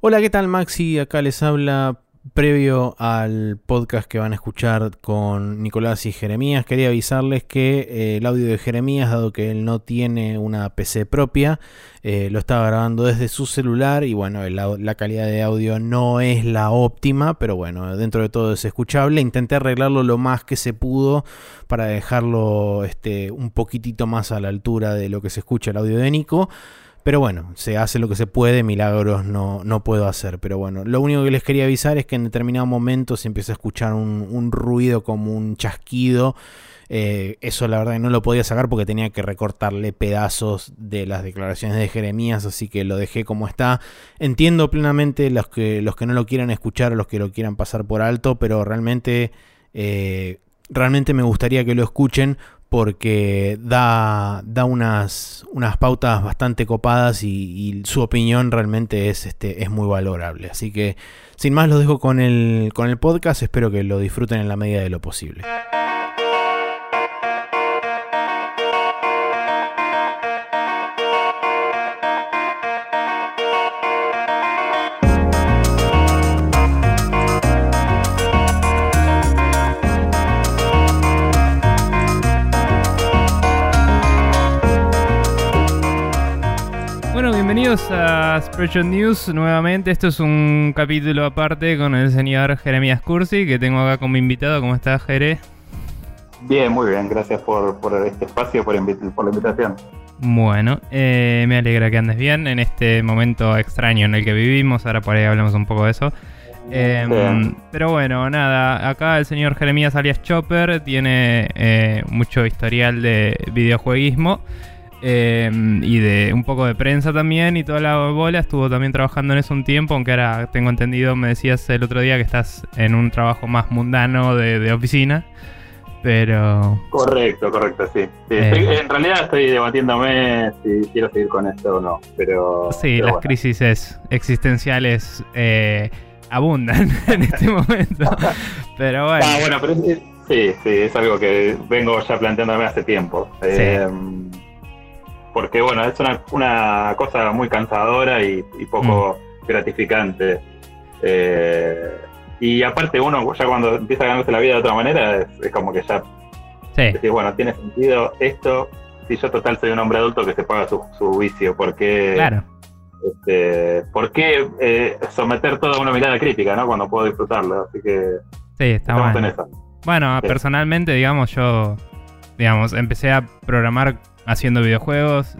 Hola, ¿qué tal Maxi? Acá les habla previo al podcast que van a escuchar con Nicolás y Jeremías. Quería avisarles que eh, el audio de Jeremías, dado que él no tiene una PC propia, eh, lo estaba grabando desde su celular y bueno, la, calidad de audio no es la óptima, pero bueno, dentro de todo es escuchable. Intenté arreglarlo lo más que se pudo para dejarlo este, un poquitito más a la altura de lo que se escucha el audio de Nico. Pero bueno, se hace lo que se puede, milagros no, no puedo hacer. Pero bueno, lo único que les quería avisar es que en determinado momento se empieza a escuchar un, ruido como un chasquido. Eh, eso la verdad que no lo podía sacar porque tenía que recortarle pedazos de las declaraciones de Jeremías, así que lo dejé como está. Entiendo plenamente los que, los que no lo quieran escuchar, los que lo quieran pasar por alto, pero realmente, eh, realmente me gustaría que lo escuchen porque da, da unas, unas pautas bastante copadas y, su opinión realmente es, este, es muy valorable. Así que sin más los dejo con el, con el podcast, espero que lo disfruten en la medida de lo posible. Bienvenidos a Spreadshot News nuevamente. Esto es un capítulo aparte con el señor Jeremías Cursi, que tengo acá como invitado. ¿Cómo estás, Jere? Bien, muy bien. Gracias por, este espacio, por, por la invitación. Bueno, eh, me alegra que andes bien en este momento extraño en el que vivimos. Ahora por ahí hablamos un poco de eso. Em, pero bueno, nada, acá el señor Jeremías alias Chopper tiene eh, mucho historial de videojueguismo. Em, y de un poco de prensa también y toda la bola. Estuvo también trabajando en eso un tiempo, aunque ahora tengo entendido, me decías el otro día que estás en un trabajo más mundano de, oficina. Pero. Correcto, correcto, sí. Eh. en realidad estoy debatiéndome si quiero seguir con esto o no. Pero. Sí, las crisis existenciales eh, abundan en este momento. pero bueno. Ah, bueno, pero sí, sí, es algo que vengo ya planteándome hace tiempo. Em, porque bueno, es una, cosa muy cansadora y, poco mm. gratificante. Eh, y aparte uno ya cuando empieza a ganarse la vida de otra manera, es, como que ya sí. bueno, tiene sentido esto, si yo total soy un hombre adulto que se paga su, vicio, porque... Claro. Este, ¿Por qué eh, someter toda una mirada crítica, ¿no? Cuando puedo disfrutarlo, así que... Sí, está bueno. Bueno, personalmente, digamos, yo, digamos, empecé a programar haciendo videojuegos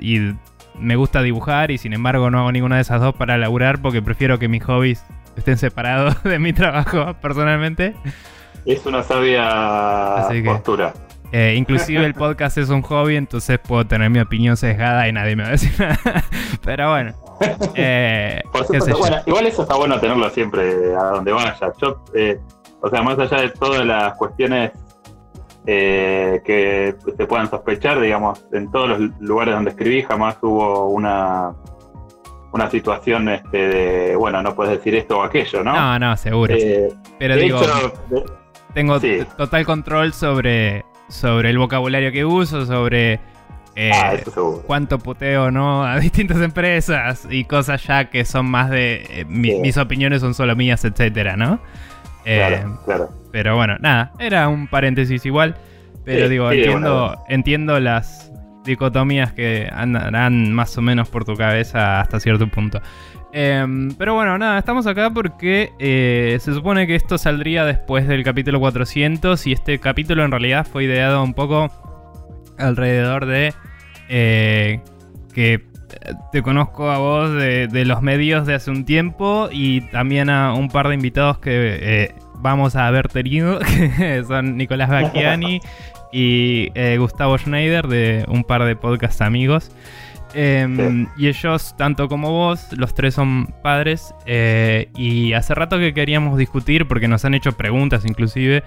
y me gusta dibujar y sin embargo no hago ninguna de esas dos para laburar porque prefiero que mis hobbies estén separados de mi trabajo personalmente. Es una sabia postura. Eh, inclusive el podcast es un hobby, entonces puedo tener mi opinión sesgada y nadie me va a decir nada. Pero bueno. Eh, igual eso está bueno tenerlo siempre a donde vaya. Yo, eh, o sea, más allá de todas las cuestiones eh, que se puedan sospechar, digamos, en todos los lugares donde escribí jamás hubo una una situación este, de, bueno, no puedes decir esto o aquello, ¿no? No, no, seguro. Eh, Pero digo, tengo total control sobre, sobre el vocabulario que uso, sobre eh, ah, cuánto puteo no a distintas empresas y cosas ya que son más de mis opiniones son solo mías, etcétera, ¿no? Claro, claro. Pero bueno, nada, era un paréntesis igual. Pero digo, entiendo, entiendo las dicotomías que andarán más o menos por tu cabeza hasta cierto punto. Em, pero bueno, nada, estamos acá porque eh, se supone que esto saldría después del capítulo 400 y este capítulo en realidad fue ideado un poco alrededor de eh, que te conozco a vos de, de, los medios de hace un tiempo y también a un par de invitados que eh, vamos a haber tenido, que son Nicolás Bacchiani y eh, Gustavo Schneider de un par de podcast amigos. Em, y ellos, tanto como vos, los tres son padres. Eh, y hace rato que queríamos discutir, porque nos han hecho preguntas inclusive,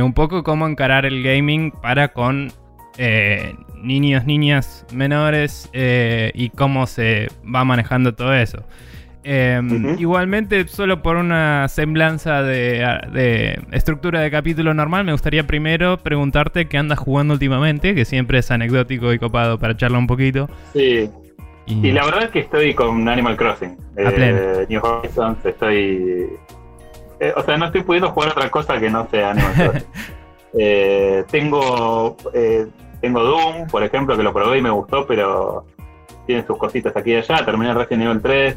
un poco cómo encarar el gaming para con niños, niñas menores y cómo se va manejando todo eso. Em, igualmente, solo por una semblanza de, estructura de capítulo normal, me gustaría primero preguntarte qué andas jugando últimamente, que siempre es anecdótico y copado para charlar un poquito. Sí. Y... la verdad es que estoy con Animal Crossing. Eh, New Horizons, estoy. Eh, o sea, no estoy pudiendo jugar otra cosa que no sea Animal Crossing. Eh, tengo. Tengo Doom, por ejemplo, que lo probé y me gustó, pero tiene sus cositas aquí y allá. Terminé recién nivel 3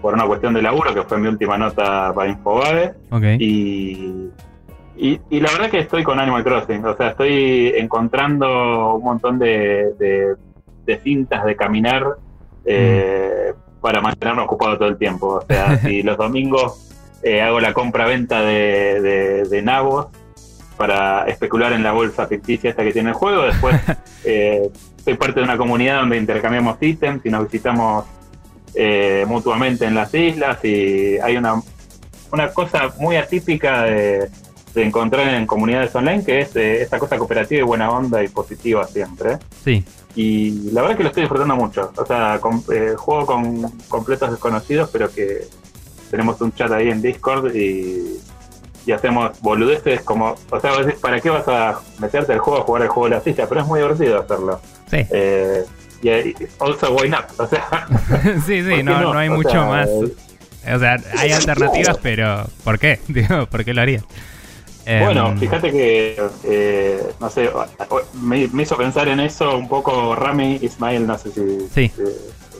por una cuestión de laburo, que fue mi última nota para Infobae. Y, y, la verdad es que estoy con Animal Crossing. O sea, estoy encontrando un montón de de cintas de caminar eh, mm. para mantenerme ocupado todo el tiempo. O sea, si los domingos eh, hago la compra-venta de, de, nabos para especular en la bolsa ficticia esta que tiene el juego, después eh, soy parte de una comunidad donde intercambiamos ítems y nos visitamos mutuamente en las islas y hay una, una cosa muy atípica de, encontrar en comunidades online que es esta cosa cooperativa y buena onda y positiva siempre. Sí. Y la verdad es que lo estoy disfrutando mucho. O sea, eh, juego con completos desconocidos, pero que tenemos un chat ahí en Discord y, hacemos boludeces como. O sea, ¿para qué vas a meterte al juego a jugar el juego de la silla? Pero es muy divertido hacerlo. Sí. Eh, y also, why not? O sea. sí, sí, no, no, hay mucho más. O sea, hay alternativas, pero ¿por qué? Digo, ¿por qué lo haría? Bueno, em, fíjate que, eh, no sé, me, hizo pensar en eso un poco Rami Ismail, no sé si...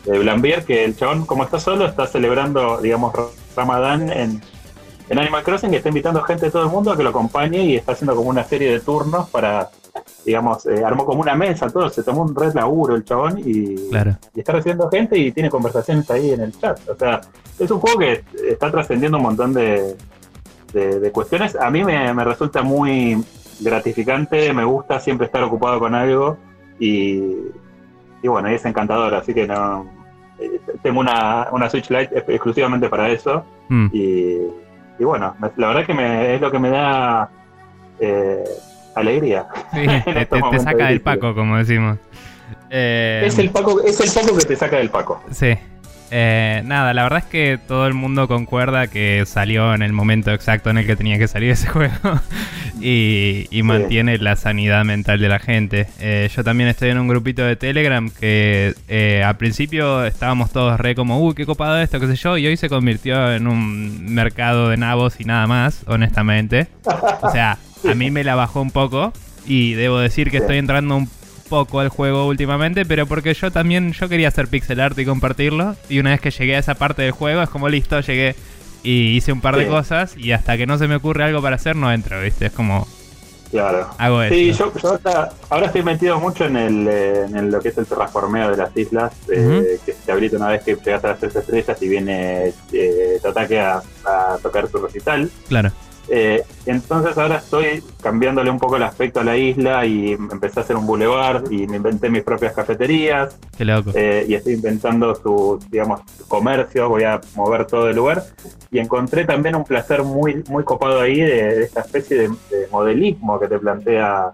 De, Blambier, que el chabón, como está solo, está celebrando, digamos, Ramadán en, Animal Crossing está invitando gente de todo el mundo a que lo acompañe y está haciendo como una serie de turnos para, digamos, eh, armó como una mesa, todo, se tomó un red laburo el chabón y, y está recibiendo gente y tiene conversaciones ahí en el chat. O sea, es un juego que está trascendiendo un montón de, de, cuestiones. A mí me, resulta muy gratificante, me gusta siempre estar ocupado con algo y, y bueno, es encantador, así que no eh, tengo una, una Switch Lite exclusivamente para eso mm. y, y, bueno, la verdad que me, es lo que me da eh, alegría. te, te, saca del paco, como decimos. es, el paco, es el paco que te saca del paco. Sí. Eh, nada, la verdad es que todo el mundo concuerda que salió en el momento exacto en el que tenía que salir ese juego y, mantiene la sanidad mental de la gente. Eh, yo también estoy en un grupito de Telegram que eh, al principio estábamos todos re como, uy, qué copado esto, qué sé yo, y hoy se convirtió en un mercado de nabos y nada más, honestamente. O sea, a mí me la bajó un poco y debo decir que estoy entrando un poco al juego últimamente, pero porque yo también yo quería hacer pixel art y compartirlo. Y una vez que llegué a esa parte del juego, es como listo, llegué y hice un par de cosas. Y hasta que no se me ocurre algo para hacer, no entro, ¿viste? Es como. Claro. Hago sí, yo, ahora estoy metido mucho en, el, eh, en lo que es el terraformeo de las islas, eh, que se habilita una vez que llegas a las tres estrellas y viene eh, ataque a, a tocar su recital. Claro. Eh, entonces ahora estoy cambiándole un poco el aspecto a la isla y empecé a hacer un boulevard y me inventé mis propias cafeterías. Qué loco. Eh, y estoy inventando su, digamos, comercio, voy a mover todo el lugar. Y encontré también un placer muy, muy copado ahí de, esta especie de, modelismo que te plantea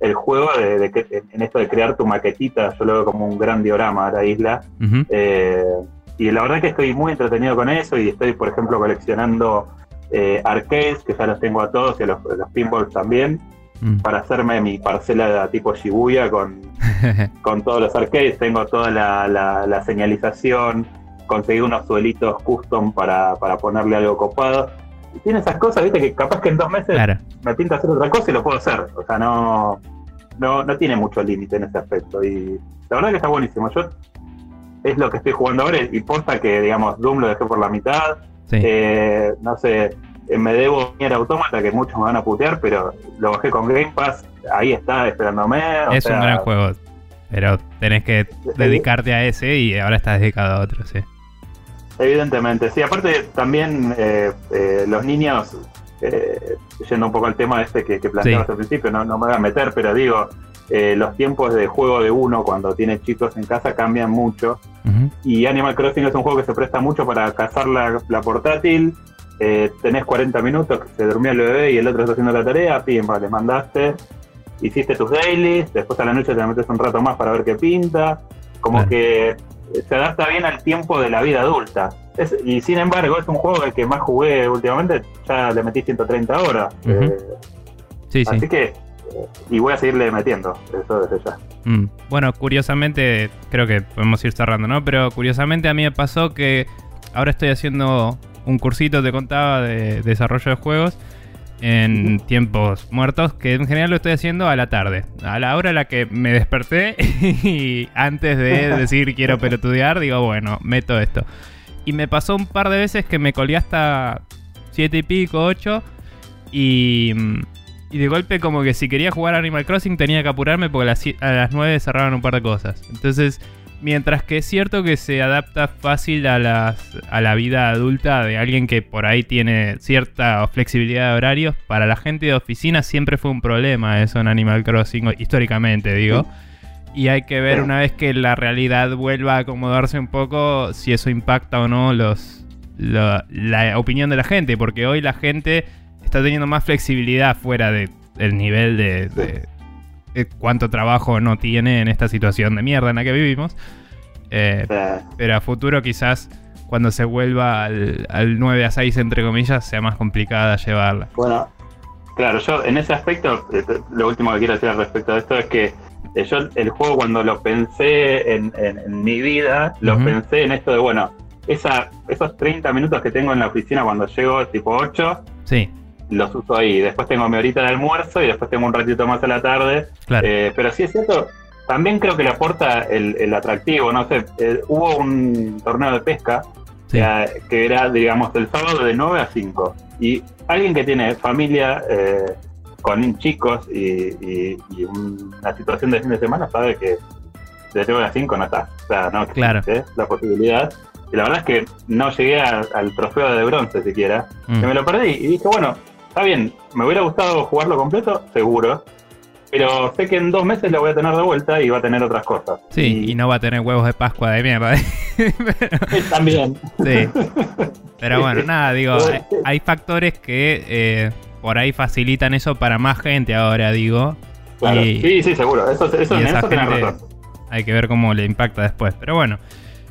el juego, de, que, en esto de crear tu maquetita, yo lo veo como un gran diorama a la isla. Eh, y la verdad que estoy muy entretenido con eso y estoy, por ejemplo, coleccionando eh, arcades, que ya los tengo a todos, y a los, pinballs también, mm. para hacerme mi parcela de tipo Shibuya con, con todos los arcades. Tengo toda la, señalización, conseguí unos suelitos custom para, ponerle algo copado. Y tiene esas cosas, viste, que capaz que en dos meses me pinta hacer otra cosa y lo puedo hacer. O sea, no, no, no tiene mucho límite en ese aspecto. Y la verdad que está buenísimo. Yo es lo que estoy jugando ahora y posta que, digamos, Doom lo dejé por la mitad eh, no sé, eh, me debo ir Automata, que muchos me van a putear, pero lo bajé con Game Pass, ahí está esperándome. es un gran juego, pero tenés que dedicarte a ese y ahora estás dedicado a otro, sí. Evidentemente, sí, aparte también eh, los niños, yendo un poco al tema este que, que planteabas al principio, no, me voy a meter, pero digo, los tiempos de juego de uno cuando tiene chicos en casa cambian mucho. Y Animal Crossing es un juego que se presta mucho para cazar la, portátil. Eh, tenés 40 minutos, que se durmió el bebé y el otro está haciendo la tarea, pim, le mandaste, hiciste tus dailies, después a la noche te metes un rato más para ver qué pinta. Como que se adapta bien al tiempo de la vida adulta. y sin embargo, es un juego el que más jugué últimamente, ya le metí 130 horas. Eh, así que y voy a seguirle metiendo, eso desde ya. Mm. Bueno, curiosamente, creo que podemos ir cerrando, ¿no? Pero curiosamente a mí me pasó que ahora estoy haciendo un cursito, te contaba, de desarrollo de juegos en tiempos muertos, que en general lo estoy haciendo a la tarde, a la hora a la que me desperté y antes de decir quiero pelotudear, digo, bueno, meto esto. Y me pasó un par de veces que me colgué hasta 7 y pico, 8 y, y de golpe como que si quería jugar Animal Crossing tenía que apurarme porque a las, a las 9 cerraban un par de cosas. Entonces Mientras que es cierto que se adapta fácil a, las, a la vida adulta de alguien que por ahí tiene cierta flexibilidad de horarios, para la gente de oficina siempre fue un problema eso en Animal Crossing, históricamente digo. Y hay que ver una vez que la realidad vuelva a acomodarse un poco si eso impacta o no los, la opinión de la gente, porque hoy la gente está teniendo más flexibilidad fuera del nivel de eh, cuánto trabajo no tiene en esta situación de mierda en la que vivimos. Eh, pero a futuro quizás cuando se vuelva al, 9 a 6 entre comillas sea más complicada llevarla. Bueno, claro, yo en ese aspecto, eh, lo último que quiero decir al respecto de esto es que yo el juego cuando lo pensé en, mi vida, lo pensé en esto de, bueno, esa, esos 30 minutos que tengo en la oficina cuando llego tipo 8, sí los uso ahí. Después tengo mi horita de almuerzo y después tengo un ratito más a la tarde. Eh, pero sí es cierto, también creo que le aporta el, atractivo. No sé, eh, hubo un torneo de pesca que, era, digamos, el sábado de 9 a 5. Y alguien que tiene familia eh, con chicos y, una situación de fin de semana sabe que de 9 a 5 no está. O sea, no existe la posibilidad. Y la verdad es que no llegué al trofeo de bronce siquiera. Mm. Que me lo perdí y dije, bueno, está bien, me hubiera gustado jugarlo completo, seguro. Pero sé que en dos meses lo voy a tener de vuelta y va a tener otras cosas. Sí, y, no va a tener huevos de Pascua de mierda. También. Sí. Pero bueno, nada, digo, hay, factores que eh, por ahí facilitan eso para más gente ahora, digo. sí, sí, seguro. Eso, eso, en eso razón. Hay que ver cómo le impacta después. Pero bueno.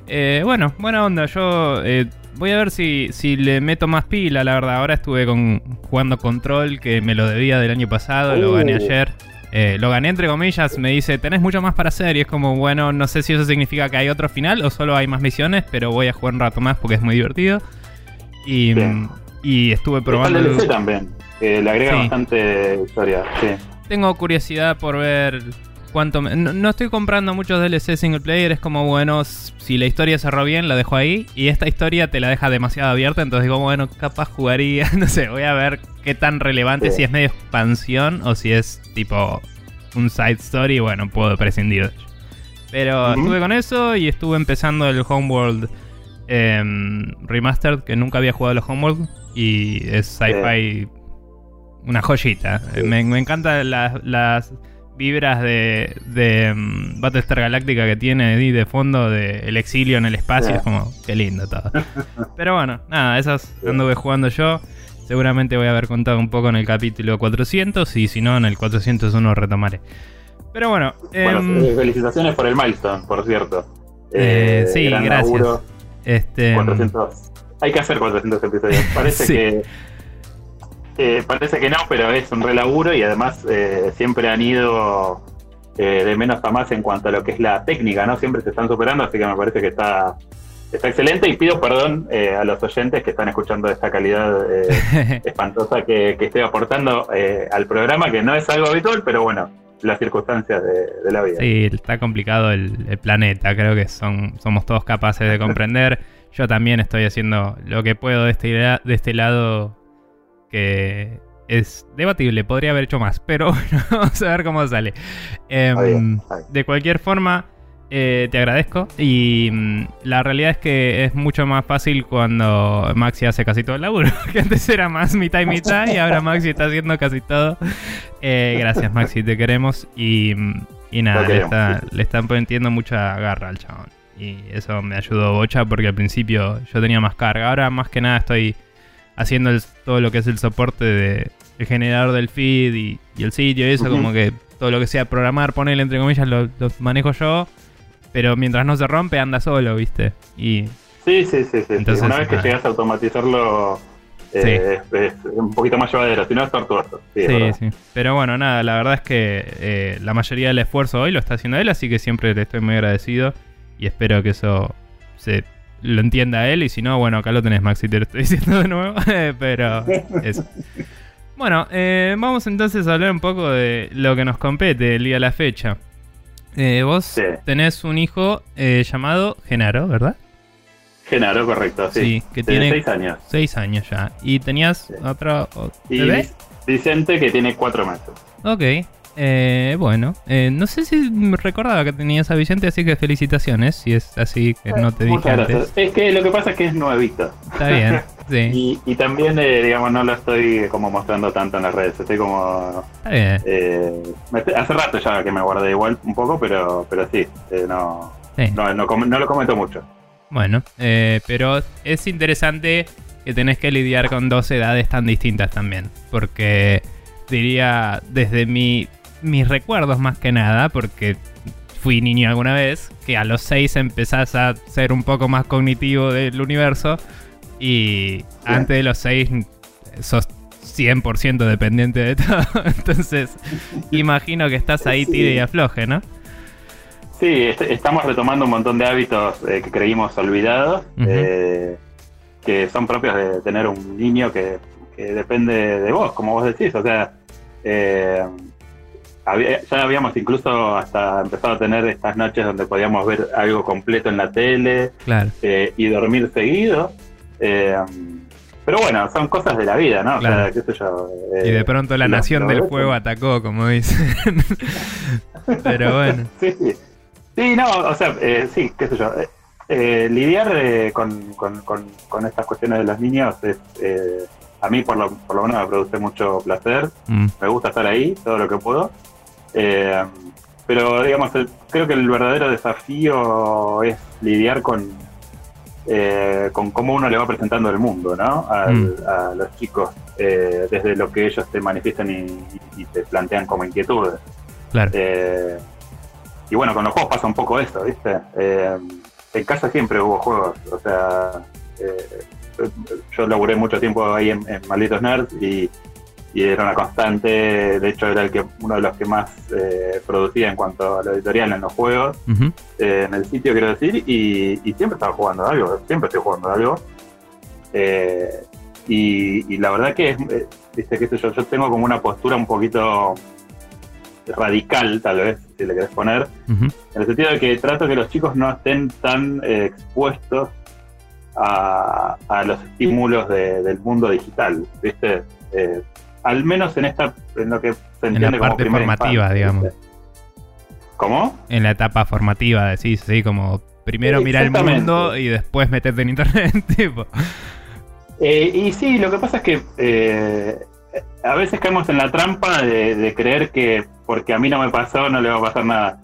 Eh, bueno, buena onda. Yo eh, voy a ver si, si le meto más pila, la verdad. Ahora estuve con, jugando Control, que me lo debía del año pasado, lo gané uh. ayer. Eh, lo gané entre comillas, me dice, tenés mucho más para hacer y es como, bueno, no sé si eso significa que hay otro final o solo hay más misiones, pero voy a jugar un rato más porque es muy divertido. Y, y estuve probando... El DLC también, le agrega bastante historia, sí. Tengo curiosidad por ver cuánto... No, estoy comprando muchos DLC single player, es como, bueno, si la historia cerró bien, la dejo ahí. Y esta historia te la deja demasiado abierta, entonces digo, bueno, capaz jugaría, no sé, voy a ver qué tan relevante, si es medio expansión o si es tipo un side story, bueno, puedo prescindir de ello. Pero estuve con eso y estuve empezando el Homeworld em, Remastered, que nunca había jugado el Homeworld. Y es sci-fi, una joyita. Me, me encantan las vibras de, de um, Battlestar Galactica que tiene ahí de fondo de el exilio en el espacio. Es como, qué lindo todo. Pero bueno, nada, esas anduve jugando yo. Seguramente voy a haber contado un poco en el capítulo 400 y si no, en el 401 retomaré. Pero bueno. Em, eh, felicitaciones por el milestone, por cierto. Eh, sí, gracias. Este, 400. Hay que hacer 400 episodios. Parece que eh, parece que no, pero es un relaburo y además eh, siempre han ido eh, de menos a más en cuanto a lo que es la técnica, ¿no? Siempre se están superando, así que me parece que está, está excelente y pido perdón a los oyentes que están escuchando esta calidad espantosa que, estoy aportando al programa, que no es algo habitual, pero bueno, las circunstancias de, la vida. Sí, está complicado el, planeta, creo que son, somos todos capaces de comprender. Yo también estoy haciendo lo que puedo de este, de este lado que es debatible, podría haber hecho más, pero bueno, vamos a ver cómo sale. Em, de cualquier forma, eh, te agradezco y mm, la realidad es que es mucho más fácil cuando Maxi hace casi todo el laburo, que antes era más mitad y mitad y ahora Maxi está haciendo casi todo. Eh, gracias Maxi, te queremos y, mm, y nada, le, está, le, están poniendo mucha garra al chabón. Y eso me ayudó bocha porque al principio yo tenía más carga, ahora más que nada estoy haciendo todo lo que es el soporte de el generador del feed y, el sitio y eso, como que todo lo que sea programar, ponerle entre comillas, lo, manejo yo. Pero mientras no se rompe, anda solo, ¿viste? Y. Sí, sí, sí, sí. Entonces, Una vez que llegas a automatizarlo es, un poquito más llevadero, si no es tortuoso. Sí, sí, Pero bueno, nada, la verdad es que la mayoría del esfuerzo hoy lo está haciendo él, así que siempre le estoy muy agradecido y espero que eso se lo entienda él. Y si no, bueno, acá lo tenés, Maxi, te lo estoy diciendo de nuevo. Pero eso. Bueno, eh, vamos entonces a hablar un poco de lo que nos compete el día de la fecha. Eh, vos tenés un hijo eh, llamado Genaro, ¿verdad? Genaro, correcto, sí. sí que tiene seis años. Seis años ya. ¿Y tenías otro? Y Vicente, que tiene cuatro meses. Ok. Eh, bueno, eh, no sé si recordaba que tenías a Vicente, así que felicitaciones, si es así que no te dije antes. Es que lo que pasa es que es nuevito. Está bien, sí. y, también, eh, digamos, no lo estoy como mostrando tanto en las redes, estoy como... Está bien. Eh, hace rato ya que me guardé igual un poco, pero, pero sí, no, no, no, lo comento mucho. Bueno, pero es interesante que tenés que lidiar con dos edades tan distintas también, porque diría desde mi mis recuerdos más que nada, porque fui niño alguna vez, que a los 6 empezás a ser un poco más cognitivo del universo y antes de los 6 sos 100% dependiente de todo. Entonces, imagino que estás ahí tire y afloje, ¿no? Sí, estamos retomando un montón de hábitos eh, que creímos olvidados, eh, que son propios de tener un niño que, que, depende de vos, como vos decís. O sea, eh, ya habíamos incluso hasta empezado a tener estas noches donde podíamos ver algo completo en la tele eh, y dormir seguido. Eh, pero bueno, son cosas de la vida, ¿no? Eh, y de pronto la nación del fuego atacó, como dicen. pero bueno. Sí, sí. Sí, no, o sea, sí, qué sé yo. lidiar con, con, estas cuestiones de los niños es a mí por lo, por lo menos me produce mucho placer. Mm. Me gusta estar ahí todo lo que puedo. Eh, pero digamos, creo que el verdadero desafío es lidiar con, eh, con cómo uno le va presentando el mundo, ¿no? Mm. A los chicos, eh, desde lo que ellos te manifiestan y, te plantean como inquietudes. Claro. y bueno, con los juegos pasa un poco esto, ¿viste? en casa siempre hubo juegos, o sea, yo laburé mucho tiempo ahí en, en Malditos Nerds y y era una constante, de hecho era el que uno de los que más eh, producía en cuanto a la editorial en los juegos, eh, en el sitio quiero decir, y, siempre estaba jugando algo, siempre estoy jugando algo. Eh, y, la verdad que es, viste, que yo, yo tengo como una postura un poquito radical, tal vez, si le querés poner, en el sentido de que trato que los chicos no estén tan expuestos a, los estímulos del mundo digital, ¿viste? Al menos en esta, en lo que se entiende en la parte formativa, digamos. ¿Cómo? En la etapa formativa, decís, sí, como primero mirar el mundo y después meterte en internet, tipo. Eh, y sí, lo que pasa es que eh, a veces caemos en la trampa de, creer que porque a mí no me pasó no le va a pasar nada.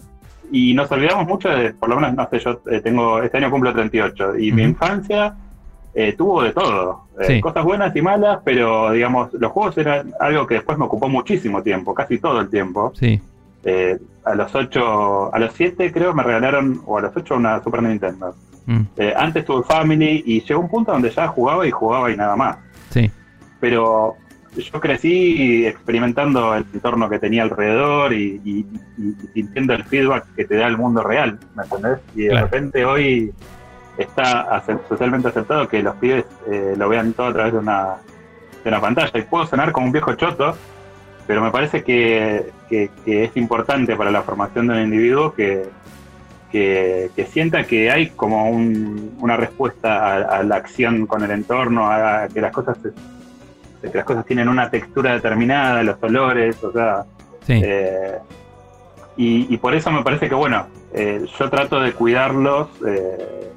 Y nos olvidamos mucho de, por lo menos, no sé, yo eh, tengo, este año cumplo 38 y mi infancia eh, tuvo de todo, eh, cosas buenas y malas, pero digamos, los juegos eran algo que después me ocupó muchísimo tiempo, casi todo el tiempo. Sí. Eh, a los 8, a los 7 creo me regalaron, o a los 8 una Super Nintendo. Mm. antes tuve Family y llegó un punto donde ya jugaba y jugaba y nada más. Sí. Pero yo crecí experimentando el entorno que tenía alrededor y, sintiendo el feedback que te da el mundo real, ¿me entendés? Y de repente hoy está socialmente aceptado que los pibes eh, lo vean todo a través de una, de una pantalla. Y puedo sonar como un viejo choto, pero me parece que, es importante para la formación de un individuo que, que, sienta que hay como una respuesta a, la acción con el entorno, a, que las cosas que las cosas tienen una textura determinada, los olores, o sea. Eh, y, por eso me parece que, bueno, eh, yo trato de cuidarlos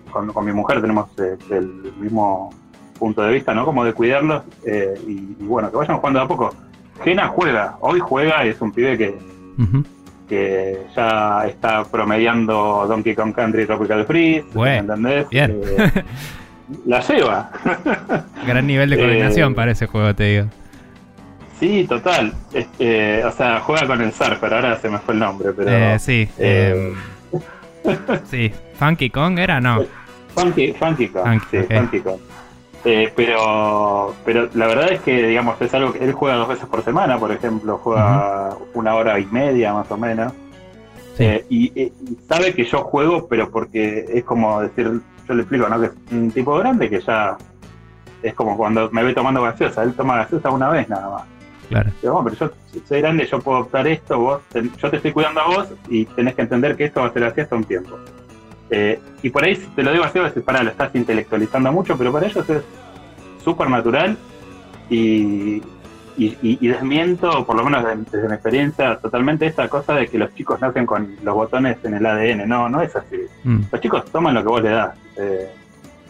con, mi mujer tenemos eh, el mismo punto de vista, ¿no? Como de cuidarlos eh, y, bueno, que vayan jugando a poco. Gena juega, hoy juega y es un pibe que, que ya está promediando Donkey Kong Country Tropical Freeze, ¿entendés? Bien. Eh, la lleva. Gran nivel de coordinación para ese juego, te digo. Sí, total. Este, o sea, juega con el Surfer, ahora se me fue el nombre, pero... sí. Sí. ¿Funky Kong era? No. Funky, Funky Kong. sí, Funky Kong. Eh, pero, pero la verdad es que, digamos, es algo que él juega dos veces por semana, por ejemplo, juega una hora y media más o menos. Eh, y, sabe que yo juego, pero porque es como decir, yo le explico, ¿no? Que es un tipo grande que ya es como cuando me ve tomando gaseosa, él toma gaseosa una vez nada más. Claro. Pero, pero yo soy grande, yo puedo optar esto, vos, yo te estoy cuidando a vos y tenés que entender que esto va a ser así hasta un tiempo. Eh, y por ahí te lo digo así, a veces para lo estás intelectualizando mucho, pero para ellos es súper natural y, y, desmiento, por lo menos desde, mi experiencia, totalmente esta cosa de que los chicos nacen con los botones en el ADN. No, no es así. Mm. Los chicos toman lo que vos le das. Eh,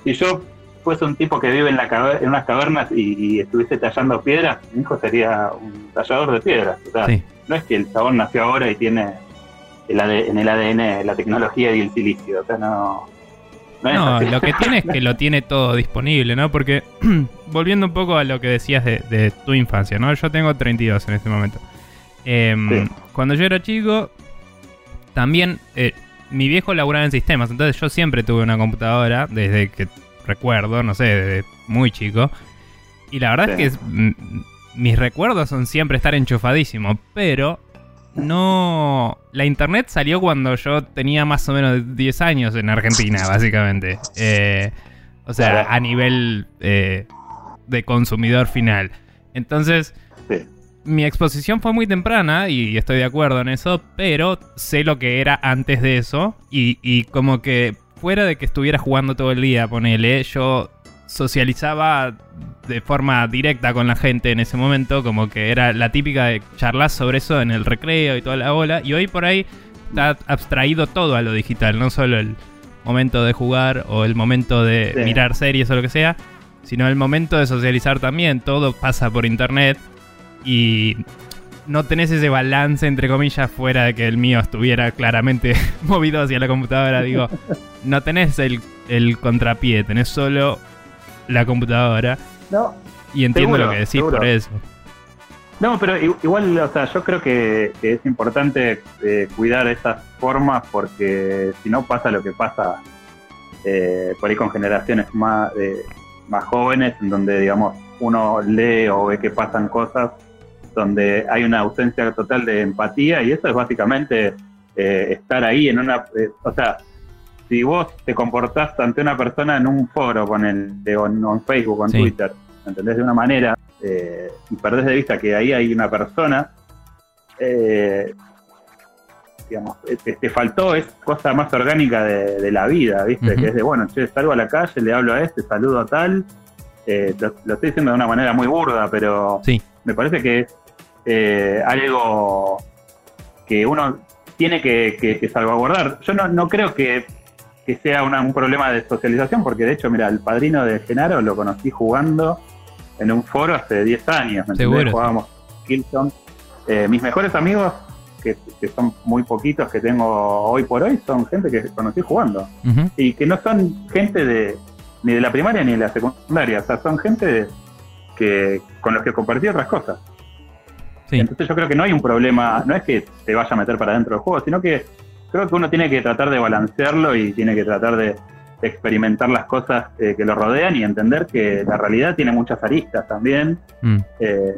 si yo fuese un tipo que vive en, la en unas cavernas y, estuviese tallando piedras, mi hijo sería un tallador de piedras. O sea, no es que el chabón nació ahora y tiene en el ADN la tecnología y el silicio. O sea, no. No, lo que tiene es que lo tiene todo disponible, ¿no? Porque, volviendo un poco a lo que decías de, tu infancia, ¿no? Yo tengo 32 en este momento. Em, cuando yo era chico, también eh, mi viejo laburaba en sistemas, entonces yo siempre tuve una computadora desde que recuerdo, no sé, desde muy chico. Y la verdad es que mis recuerdos son siempre estar enchufadísimo, pero no. La internet salió cuando yo tenía más o menos 10 años en Argentina, básicamente. Eh, o sea, a nivel eh, de consumidor final. Entonces, mi exposición fue muy temprana y estoy de acuerdo en eso, pero sé lo que era antes de eso. Y, y como que fuera de que estuviera jugando todo el día, ponele, yo socializaba de forma directa con la gente en ese momento, como que era la típica de charlar sobre eso en el recreo y toda la ola, y hoy por ahí está abstraído todo a lo digital, no solo el momento de jugar o el momento de mirar series o lo que sea, sino el momento de socializar también, todo pasa por internet y no tenés ese balance entre comillas fuera de que el mío estuviera claramente movido hacia la computadora, digo, no tenés el, el contrapié, tenés solo la computadora. No. Y entiendo lo que decís por eso. No, pero igual, o sea, yo creo que, es importante eh, cuidar esas formas porque si no pasa lo que pasa eh, por ahí con generaciones más, eh, más jóvenes, en donde, digamos, uno lee o ve que pasan cosas donde hay una ausencia total de empatía y eso es básicamente estar ahí en una, o sea, si vos te comportás ante una persona en un foro con el de, en Facebook o en Twitter, ¿entendés? De una manera, eh, y perdés de vista que ahí hay una persona, eh, digamos, te, faltó es cosa más orgánica de, la vida, ¿viste? Que es de, bueno, che, salgo a la calle, le hablo a este, saludo a tal. Eh, lo, estoy diciendo de una manera muy burda, pero me parece que es algo que uno tiene que, salvaguardar. Yo no, no creo que que sea un problema de socialización, porque de hecho, mira, el padrino de Genaro lo conocí jugando en un foro hace 10 años. Seguro. Jugábamos Killzone. Eh, mis mejores amigos, que, son muy poquitos que tengo hoy por hoy, son gente que conocí jugando. Y que no son gente de ni de la primaria ni de la secundaria, o sea, son gente que con los que compartí otras cosas. Entonces yo creo que no hay un problema, no es que te vaya a meter para dentro del juego, sino que creo que uno tiene que tratar de balancearlo y tiene que tratar de, experimentar las cosas eh, que lo rodean y entender que la realidad tiene muchas aristas también. Mm. Eh,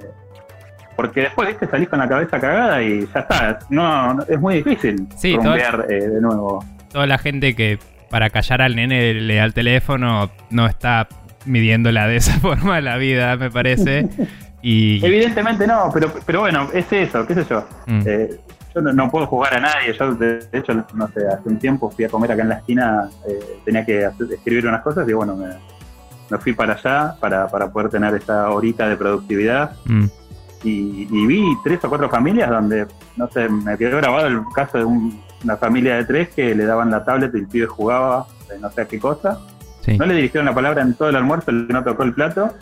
porque después viste salís con la cabeza cagada y ya está. No, es muy difícil sí, eh, de nuevo. Toda la gente que para callar al nene le da el teléfono no está midiéndola de esa forma la vida, me parece. Y... Evidentemente no, pero, pero bueno, es eso, qué sé yo. Mm yo no, puedo jugar a nadie. Yo, de, hecho, no sé, hace un tiempo fui a comer acá en la esquina, eh, tenía que escribir unas cosas y bueno, me, fui para allá para, poder tener esa horita de productividad. Mm. Y, vi tres o cuatro familias donde, no sé, me quedó grabado el caso de una familia de tres que le daban la tablet y el pibe jugaba, no sé a qué cosa. No le dirigieron la palabra en todo el almuerzo, que no tocó el plato.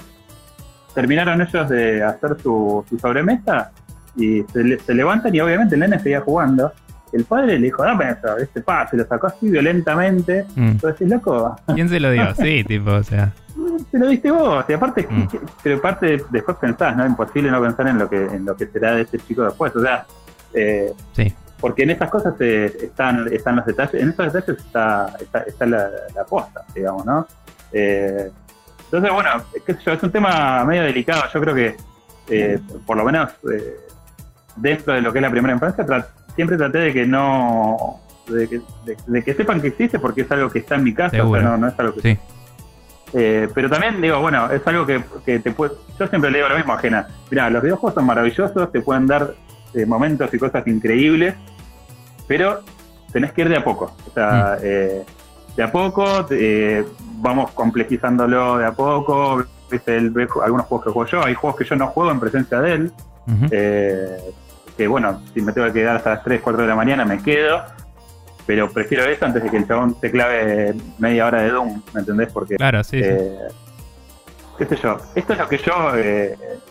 Terminaron ellos de hacer su, su sobremesa y se, levantan y obviamente el nene seguía jugando. El padre le dijo, dame eso, este pa, se lo sacó así violentamente. Mm. loco. ¿Quién se lo dio? Sí, tipo, o sea. Te lo diste vos, y aparte, mm. pero parte después pensás, ¿no? Imposible no pensar en lo que, en lo que será de este chico después. O sea, eh, sí. Porque en esas cosas eh, están, están los detalles, en esos detalles está, está, está la, la posta, digamos, ¿no? Eh, Entonces, bueno, es un tema medio delicado. Yo creo que, eh, por lo menos eh, dentro de lo que es la primera infancia, siempre traté de que no. De que, sepan que existe porque es algo que está en mi casa, o sea, no, no es algo que. Sí. Eh, pero también digo, bueno, es algo que, te puede. Yo siempre le digo lo mismo ajena. Mira, los videojuegos son maravillosos, te pueden dar momentos y cosas increíbles, pero tenés que ir de a poco. O sea, mm. eh, de a poco, eh, vamos complejizándolo de a poco. ¿Viste? algunos juegos que juego yo, hay juegos que yo no juego en presencia de él. Eh, que bueno, si me tengo que quedar hasta las 3, 4 de la mañana me quedo. Pero prefiero eso antes de que el chabón te clave media hora de Doom, ¿me entendés? Porque. Claro, sí. qué sé yo. Esto es lo que yo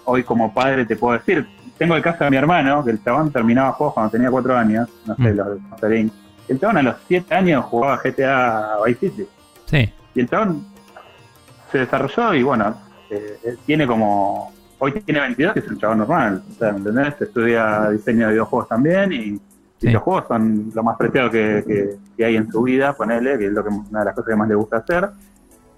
hoy como padre te puedo decir. Tengo el caso de mi hermano, que el chabón terminaba juegos cuando tenía 4 años, no sé, los de el chabón a los 7 años jugaba GTA Vice City. Sí. Y el chabón se desarrolló y bueno, eh, tiene como. Hoy tiene 22 y es un chabón normal. O sea, ¿me entendés? Estudia diseño de videojuegos también y, los juegos son lo más preciado que, hay en su vida, ponele, que es lo que, una de las cosas que más le gusta hacer.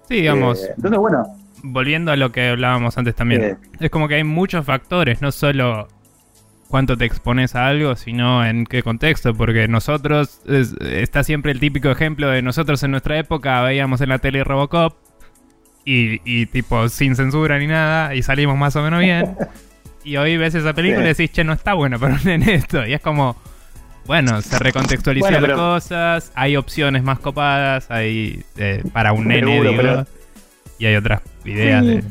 Sí, digamos. Eh, entonces, bueno. Volviendo a lo que hablábamos antes también. es como que hay muchos factores, no solo cuánto te expones a algo, sino en qué contexto, porque nosotros, está siempre el típico ejemplo de nosotros en nuestra época veíamos en la tele Robocop y, tipo sin censura ni nada y salimos más o menos bien. Y hoy ves esa película y decís, che, no está bueno para un nene esto. Y es como, bueno, se recontextualizan las cosas, hay opciones más copadas, hay eh, para un nene, digo, y hay otras ideas de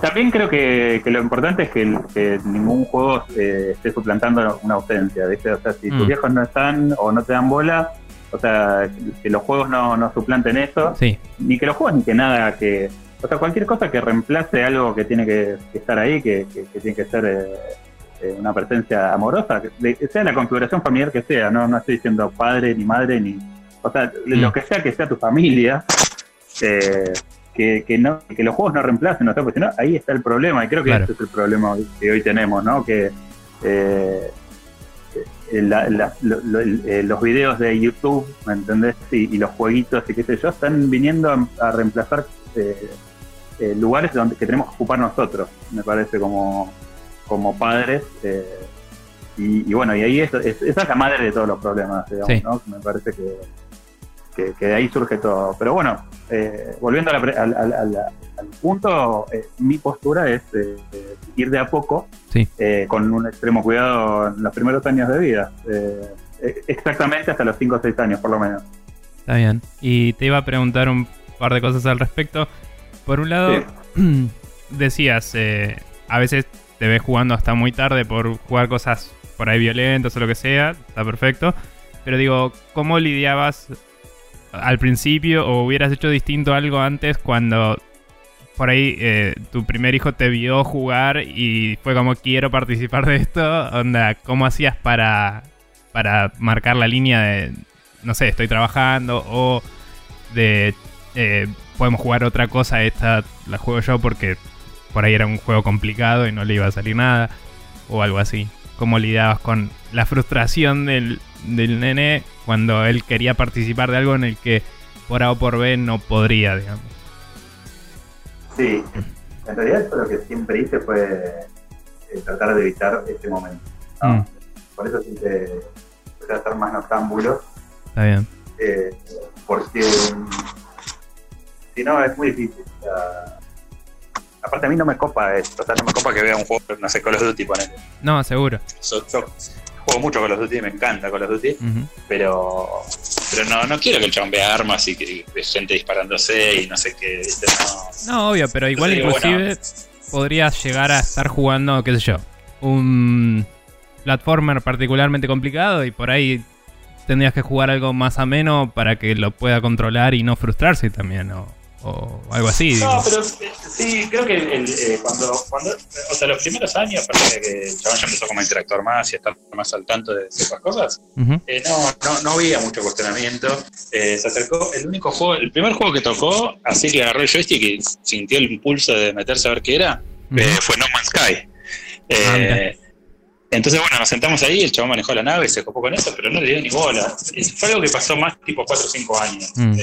también creo que, lo importante es que, ningún juego eh, esté suplantando una ausencia, ¿viste? O sea, si tus mm. viejos no están o no te dan bola, o sea, que los juegos no, no suplanten eso, ni que los juegos ni que nada que... O sea, cualquier cosa que reemplace algo que tiene que, estar ahí, que, tiene que ser eh, eh, una presencia amorosa, que sea la configuración familiar que sea, no, no estoy diciendo padre ni madre ni... O sea, lo mm. que sea que sea tu familia, eh, que, no, que los juegos no reemplacen, ¿no? porque si no, ahí está el problema, y creo que ese es el problema que hoy tenemos, ¿no? Que eh, eh, los videos de YouTube, ¿me entendés? Y, los jueguitos y qué sé yo, están viniendo a, reemplazar eh, lugares donde que tenemos que ocupar nosotros, me parece, como, como padres. Y, bueno, y ahí es, esa es la madre de todos los problemas, digamos, ¿no? Me parece que que, de ahí surge todo. Pero bueno, eh, volviendo al, punto, eh, mi postura es eh, ir de a poco, con un extremo cuidado en los primeros años de vida. exactamente hasta los 5 o 6 años, por lo menos. Está bien. Y te iba a preguntar un par de cosas al respecto. Por un lado, decías, a veces te ves jugando hasta muy tarde por jugar cosas por ahí violentas o lo que sea, está perfecto. Pero digo, ¿cómo lidiabas al principio o hubieras hecho distinto algo antes cuando por ahí eh, tu primer hijo te vio jugar y fue como quiero participar de esto? Onda, ¿cómo hacías para, para marcar la línea de, no sé, estoy trabajando o de eh, podemos jugar otra cosa, esta la juego yo porque por ahí era un juego complicado y no le iba a salir nada o algo así? ¿Cómo lidiabas con la frustración del, del nene cuando él quería participar de algo en el que por A o por B no podría, digamos. Sí, en realidad eso lo que siempre hice fue eh, tratar de evitar ese momento. Mm. Por eso sí empecé a hacer más noctámbulos. Está bien. Eh, porque si no es muy difícil. aparte a mí no me copa esto, o sea, no me copa que vea un juego, no sé, Call of Duty, ponele. No, seguro juego mucho con los Duty, me encanta con los Duty, pero, pero no, no quiero que el chabón vea armas y que gente disparándose y no sé qué. No, no obvio, pero igual inclusive podrías llegar a estar jugando, qué sé yo, un platformer particularmente complicado y por ahí tendrías que jugar algo más ameno para que lo pueda controlar y no frustrarse también, ¿no? O algo así. No, pero eh, sí, creo que el, eh, cuando, cuando, o sea, los primeros años, parece que el chabón ya empezó como a interactuar más y a estar más al tanto de ciertas cosas, eh, no, no, no, había mucho cuestionamiento. se acercó, el único juego, el primer juego que tocó, así que agarró el joystick y sintió el impulso de meterse a ver qué era, fue No Man's Sky. Ah, entonces, bueno, nos sentamos ahí, el chabón manejó la nave, se copó con eso, pero no le dio ni bola. Fue algo que pasó más tipo 4 o 5 años. Mm.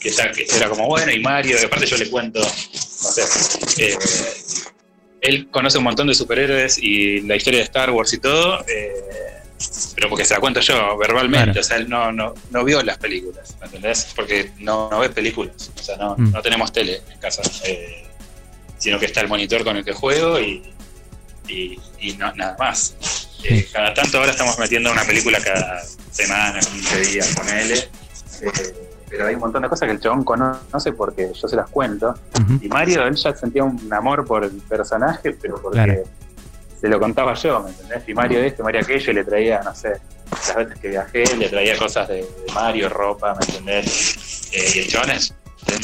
Que, ya, que era como bueno, y Mario, y aparte yo le cuento, no sé, eh, él conoce un montón de superhéroes y la historia de Star Wars y todo, eh, pero porque se la cuento yo verbalmente, o sea, él no, no, no vio las películas, ¿me entendés? Porque no, no ve películas, o sea, no, mm. no tenemos tele en casa, eh, sino que está el monitor con el que juego y, y, no, nada más. Eh, cada tanto ahora estamos metiendo una película cada semana, 15 días, con él. Pero hay un montón de cosas que el chabón conoce porque yo se las cuento. Y Mario, él ya sentía un amor por el personaje, pero porque se lo contaba yo, ¿me entendés? Y Mario este, Mario aquello, y le traía, no sé, las veces que viajé, le traía cosas de, Mario, ropa, ¿me entendés? Eh, y el chabón es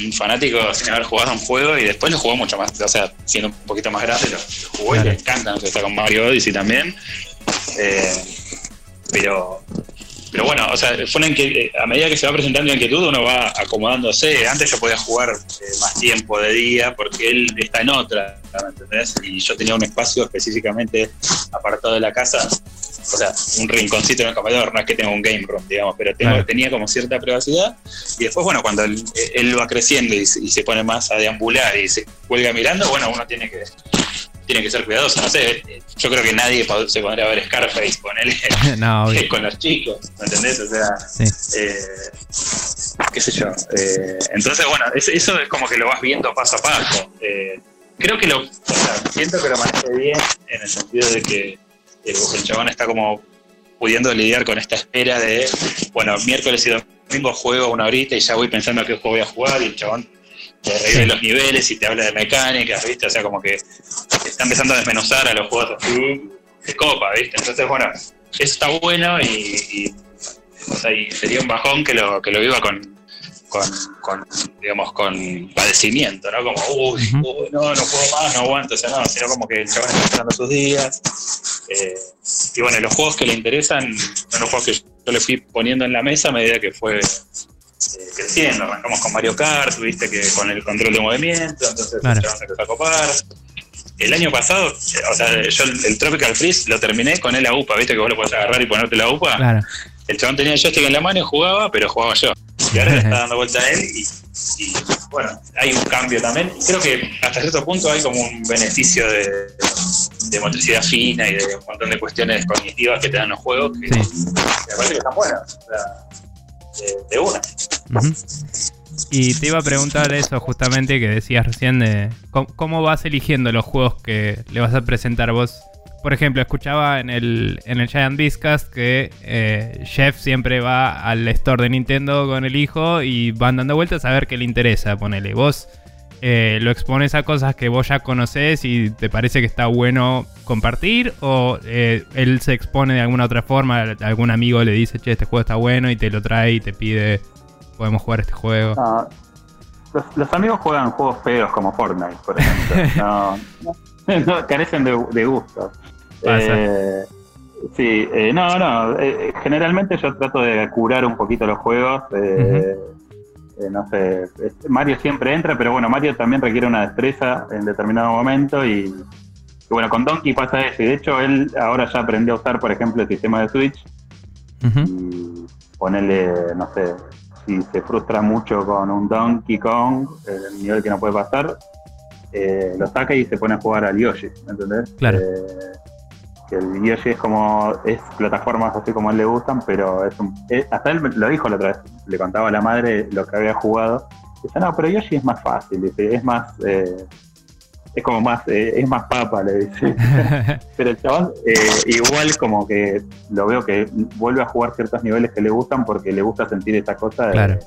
un fanático sin haber jugado un juego y después lo jugó mucho más, o sea, siendo un poquito más grande, lo, jugó y le encanta, está con Mario Odyssey también. Eh, pero pero bueno, o sea, fue que a medida que se va presentando la inquietud, uno va acomodándose. Antes yo podía jugar eh, más tiempo de día porque él está en otra, ¿me entendés? Y yo tenía un espacio específicamente apartado de la casa, o sea, un rinconcito en el comedor, no es que tenga un game room, digamos, pero tenía como cierta privacidad. Y después, bueno, cuando él, va creciendo y, y, se pone más a deambular y se cuelga mirando, bueno, uno tiene que tiene que ser cuidadoso. No sé, yo creo que nadie se pondría a ver Scarface con él no, con los chicos, ¿me entendés? O sea, eh, qué sé yo. Eh, entonces, bueno, eso es como que lo vas viendo paso a paso. Eh, creo que lo, o sea, siento que lo manejé bien en el sentido de que el chabón está como pudiendo lidiar con esta espera de, bueno, miércoles y domingo juego una horita y ya voy pensando a qué juego voy a jugar y el chabón te revive los niveles y te habla de mecánicas, ¿viste? O sea, como que está empezando a desmenuzar a los juegos así de copa, ¿viste? Entonces, bueno, eso está bueno y, o sea, y sería un bajón que lo, que lo viva con, con, digamos, con padecimiento, ¿no? Como, uy, uy, no, no puedo más, no aguanto, o sea, no, sino como que el chaval está esperando sus días. Eh, y bueno, los juegos que le interesan son los juegos que yo le fui poniendo en la mesa a medida que fue eh, creciendo. Arrancamos con Mario Kart, viste que con el control de movimiento, entonces claro. se empezó a copar. El año pasado, o sea, yo el, Tropical Freeze lo terminé con el UPA, viste que vos lo podés agarrar y ponerte la UPA. Claro. El chabón tenía el joystick en la mano y jugaba, pero jugaba yo. Y ahora le está dando vuelta a él y, bueno, hay un cambio también. Creo que hasta cierto punto hay como un beneficio de, de motricidad fina y de un montón de cuestiones cognitivas que te dan los juegos que, sí. me parece que están buenas. O sea, de, una. Y te iba a preguntar eso justamente que decías recién de cómo, vas eligiendo los juegos que le vas a presentar vos. Por ejemplo, escuchaba en el, en el Giant Beastcast que eh, Jeff siempre va al store de Nintendo con el hijo y van dando vueltas a ver qué le interesa, ponele. Vos eh, lo expones a cosas que vos ya conoces y te parece que está bueno compartir o eh, él se expone de alguna otra forma, algún amigo le dice, che, este juego está bueno y te lo trae y te pide, podemos jugar este juego. los, amigos juegan juegos feos como Fortnite, por ejemplo. no, carecen de, gusto. Eh, sí, no, no, generalmente yo trato de curar un poquito los juegos. Eh, no sé, Mario siempre entra, pero bueno, Mario también requiere una destreza en determinado momento y, bueno, con Donkey pasa eso. Y de hecho, él ahora ya aprendió a usar, por ejemplo, el sistema de Switch y ponerle, no sé, si se frustra mucho con un Donkey Kong, el nivel que no puede pasar, eh, lo saca y se pone a jugar al Yoshi, ¿me entendés? Claro. Eh, que el Yoshi es como, es plataformas así como a él le gustan, pero es un, hasta él lo dijo la otra vez, le contaba a la madre lo que había jugado. Dice, no, pero Yoshi es más fácil, dice, es más, eh, es como más, eh, es más papa, le dice. pero el chaval eh, igual como que lo veo que vuelve a jugar ciertos niveles que le gustan porque le gusta sentir esa cosa de,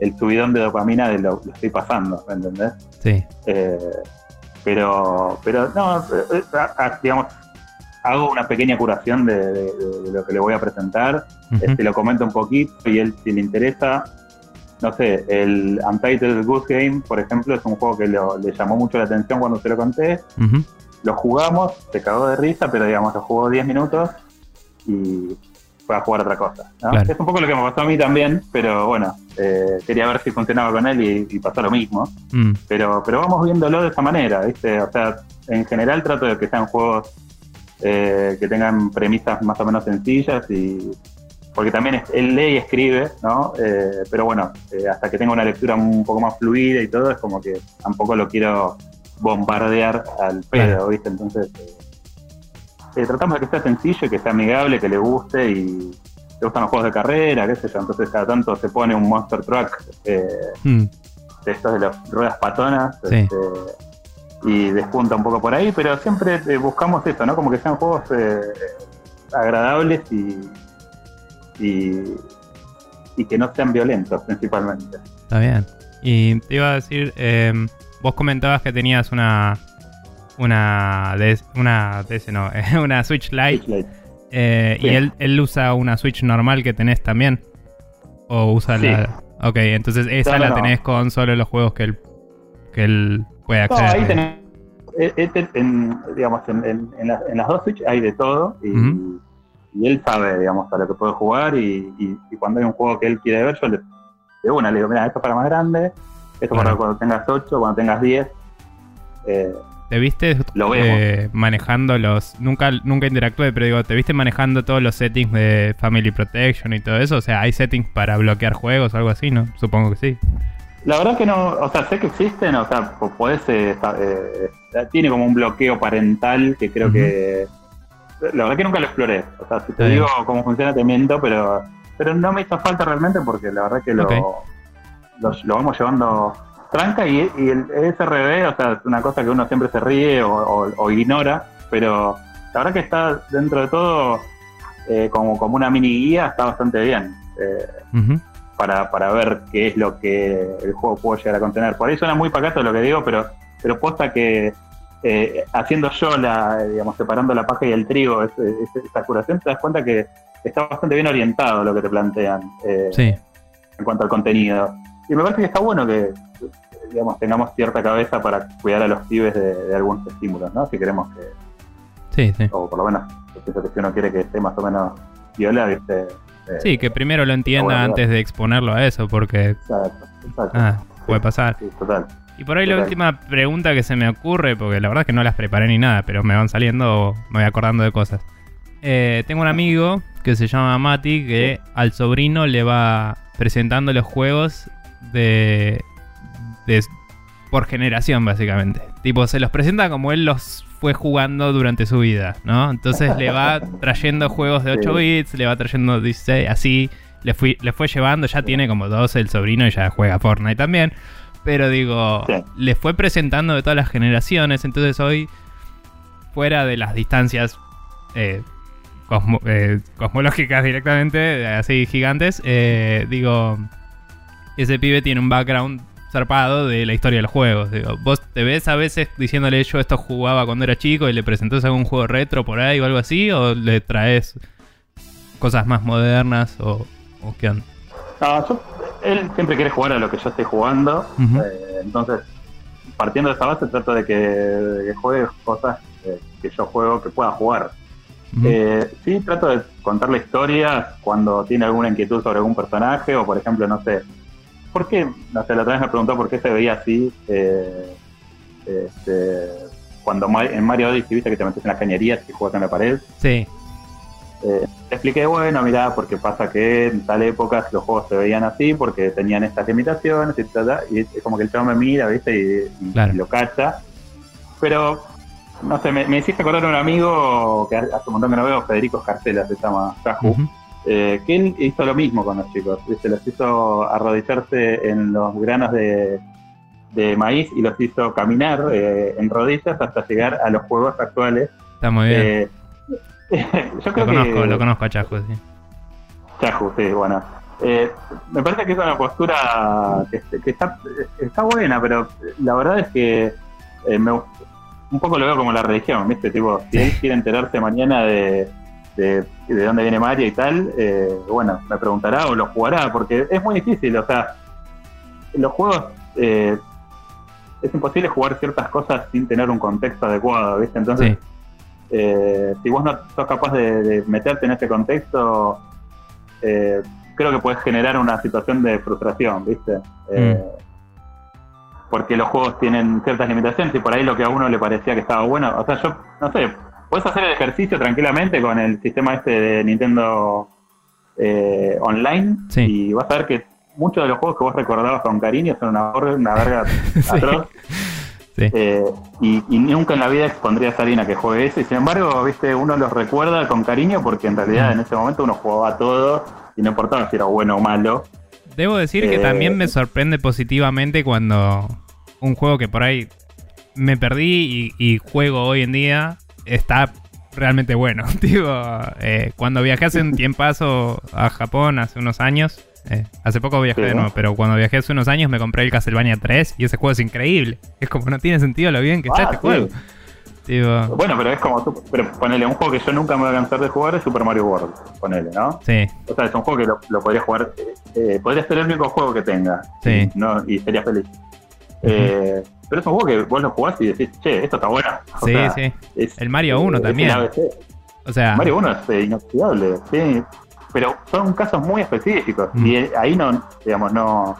el subidón de dopamina de lo, lo estoy pasando, ¿me entendés? Sí. pero, pero no, digamos, hago una pequeña curación de, lo que le voy a presentar, este, lo comento un poquito y él si le interesa, no sé, el Untitled Goose Game, por ejemplo, es un juego que le llamó mucho la atención cuando se lo conté. Lo jugamos, se cagó de risa, pero digamos, lo jugó 10 minutos y fue a jugar otra cosa. Es un poco lo que me pasó a mí también, pero bueno, eh, quería ver si funcionaba con él y, pasó lo mismo. Mm. Pero, pero vamos viéndolo de esa manera, ¿viste? O sea, en general trato de que sean juegos eh, que tengan premisas más o menos sencillas y porque también él lee y escribe, ¿no? Eh, pero bueno, eh, hasta que tenga una lectura un poco más fluida y todo, es como que tampoco lo quiero bombardear al pedo, ¿viste? Entonces, eh, tratamos de que sea sencillo, que sea amigable, que le guste y le gustan los juegos de carrera, qué sé yo. Entonces, cada tanto se pone un Monster Truck hmm. de estos de las ruedas patonas. Este, y despunta un poco por ahí, pero siempre buscamos eso, ¿no? Como que sean juegos agradables y, y, que no sean violentos principalmente. Está bien. Y te iba a decir, em, vos comentabas que tenías una una una no, una Switch Lite. Eh, y él, él usa una Switch normal que tenés también. O usa la. Ok, entonces esa la tenés con solo los juegos que él, que él puede acceder. No, ahí tenés. Eh, eh, en, digamos, en, en, las dos Switch hay de todo. Y, y él sabe, digamos, a lo que puede jugar y, cuando hay un juego que él quiere ver, yo le de una le digo, mira, esto es para más grande, esto para cuando tengas 8, cuando tengas 10. Eh, ¿Te viste eh, manejando los... Nunca, nunca interactué, pero digo, ¿te viste manejando todos los settings de Family Protection y todo eso? O sea, ¿hay settings para bloquear juegos o algo así, no? Supongo que sí. La verdad que no, o sea, sé que existen, o sea, puede ser, eh, tiene como un bloqueo parental que creo que la verdad que nunca lo exploré. O sea, si te digo cómo funciona, te miento, pero, pero no me hizo falta realmente porque la verdad que lo, lo, vamos llevando tranca y, el SRB, o sea, es una cosa que uno siempre se ríe o, ignora, pero la verdad que está dentro de todo eh, como, como una mini guía, está bastante bien. Eh, para, para ver qué es lo que el juego puede llegar a contener. Por ahí suena muy pacato lo que digo, pero, pero posta que eh, haciendo yo la, digamos, separando la paja y el trigo, esa curación, te das cuenta que está bastante bien orientado lo que te plantean eh, en cuanto al contenido. Y me parece que está bueno que digamos, tengamos cierta cabeza para cuidar a los pibes de, algunos estímulos, ¿no? Si queremos que... Sí, sí. O por lo menos, que si uno quiere que esté más o menos viola, ¿viste? Eh, sí, que primero lo entienda antes de exponerlo a eso, porque... Exacto, exacto. Ah, puede pasar. Sí, total. Y por ahí la última pregunta que se me ocurre, porque la verdad es que no las preparé ni nada, pero me van saliendo, me voy acordando de cosas. Eh, tengo un amigo que se llama Mati que al sobrino le va presentando los juegos de, de por generación básicamente. Tipo, se los presenta como él los fue jugando durante su vida, ¿no? Entonces le va trayendo juegos de 8 bits, le va trayendo 16, así, le, fui, le fue llevando, ya tiene como 12 el sobrino y ya juega Fortnite también. Pero digo, le fue presentando de todas las generaciones. Entonces hoy, fuera de las distancias eh, eh, cosmológicas directamente, así gigantes, eh, digo, ese pibe tiene un background zarpado de la historia de los juegos. Digo, vos te ves a veces diciéndole yo esto jugaba cuando era chico y le presentás algún juego retro por ahí o algo así, o le traes cosas más modernas o, o qué onda. No, yo él siempre quiere jugar a lo que yo estoy jugando. Eh, entonces, partiendo de esa base, trato de que, juegue cosas que yo juego que pueda jugar. Eh, sí, trato de contar la historia cuando tiene alguna inquietud sobre algún personaje o, por ejemplo, no sé, ¿por qué? No sé, la otra vez me preguntó por qué se veía así. Eh, este, cuando en Mario Odyssey viste que te metes en las cañerías y juegas en la pared. Sí. Eh, expliqué, bueno, mira, porque pasa que en tal época los juegos se veían así, porque tenían estas limitaciones, y, es como que el chavo me mira, ¿viste? Y, lo cacha. Pero, no sé, me, hiciste acordar a un amigo que hace un montón que no veo, Federico Escarcela, se llama Yahoo, eh, que él hizo lo mismo con los chicos, se los hizo arrodillarse en los granos de, maíz y los hizo caminar eh, en rodillas hasta llegar a los juegos actuales. Está muy bien. Eh, yo creo lo conozco, lo conozco a Chahu, sí. Chahu, sí, bueno. Eh, me parece que es una postura que, está, está, buena, pero la verdad es que me, un poco lo veo como la religión, ¿viste? Tipo, si él quiere enterarse mañana de, de, dónde viene Mario y tal, eh, bueno, me preguntará o lo jugará, porque es muy difícil, o sea, los juegos es imposible jugar ciertas cosas sin tener un contexto adecuado, ¿viste? Entonces, eh, si vos no sos capaz de, meterte en ese contexto, eh, creo que puedes generar una situación de frustración, ¿viste? Eh, mm. Porque los juegos tienen ciertas limitaciones y por ahí lo que a uno le parecía que estaba bueno, o sea, yo no sé, puedes hacer el ejercicio tranquilamente con el sistema este de Nintendo eh, online Sí. y vas a ver que muchos de los juegos que vos recordabas con cariño son una, una verga atroz. Sí. Eh, y, y nunca en la vida expondrías a alguien a que juegue ese. Sin embargo, viste, uno los recuerda con cariño porque en realidad en ese momento uno jugaba todo y no importaba si era bueno o malo. Debo decir que Eh, también me sorprende positivamente cuando un juego que por ahí me perdí y, y juego hoy en día está realmente bueno. Digo, eh, cuando viajé hace un tiempazo a Japón, hace unos años, eh, hace poco viajé de nuevo, pero cuando viajé hace unos años me compré el Castlevania 3 y ese juego es increíble. Es como no tiene sentido lo bien que está Ah, este sí. juego. Digo, Bueno, pero es como, pero ponele, un juego que yo nunca me voy a cansar de jugar es Super Mario World, ponele, ¿no? sí, O sea, es un juego que lo, lo podría jugar, eh, eh, podría ser el único juego que tenga. Sí. Y, no, y sería feliz. Eh, pero es un juego que vos lo jugás y decís, che, esto está bueno. O sí, sea, sí. es- El Mario 1 es también. ABC. O sea, Mario 1 es eh, inoxidable, sí. Pero son casos muy específicos. Mm. Y eh, ahí no, digamos, no,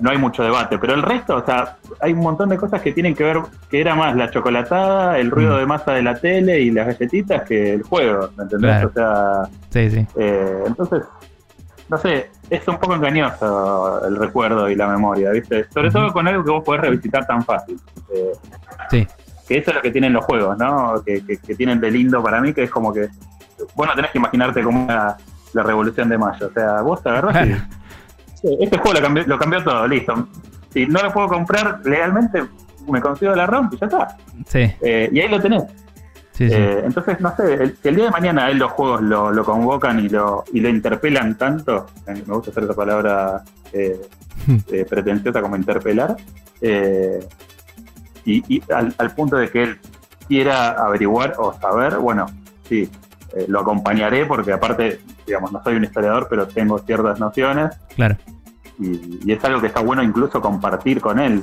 no hay mucho debate. Pero el resto, o sea, hay un montón de cosas que tienen que ver, que era más la chocolatada, el ruido Mm. de masa de la tele y las galletitas que el juego, ¿me entendés? Claro. O sea, sí, sí. eh, entonces, no sé, es un poco engañoso el recuerdo y la memoria, ¿viste? Sobre todo con algo que vos podés revisitar tan fácil. Eh, Sí. que eso es lo que tienen los juegos, ¿no? Que, que- que tienen de lindo para mí, que es como que vos no tenés que imaginarte como una- la revolución de mayo. O sea, vos te agarrás y Claro. "Sí, este juego lo cambió, lo cambió todo, listo. Si no lo puedo comprar legalmente, me consigo la ROM y ya está. Sí, Eh, y ahí lo tenés. Sí, sí. Eh, entonces, no sé, el, si el día de mañana él los juegos lo, lo convocan y lo, y lo interpelan tanto, eh, me gusta hacer esa palabra eh, eh, pretenciosa como interpelar, eh, y, y al, al punto de que él quiera averiguar o saber, bueno, sí, lo acompañaré porque aparte, digamos, no soy un historiador, pero tengo ciertas nociones Claro. Y, y es algo que está bueno incluso compartir con él.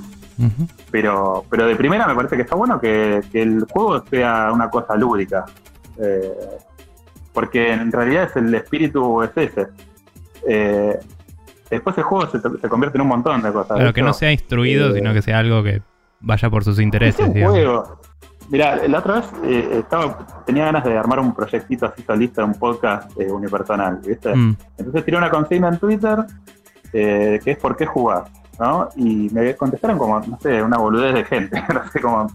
Pero, pero de primera me parece que está bueno que, que el juego sea una cosa lúdica. Eh, porque en realidad es el espíritu es ese. Eh, después el juego se, se convierte en un montón de cosas. De que hecho, no sea instruido, eh, sino que sea algo que vaya por sus es intereses, un digamos. juego. Mira, la otra vez eh, estaba, tenía ganas de armar un proyectito así solista, un podcast eh, unipersonal, ¿viste? Mm, Entonces tiré una consigna en Twitter eh, que es ¿por qué jugar? ¿no? Y me contestaron como, no sé, una boludez de gente, no sé, como,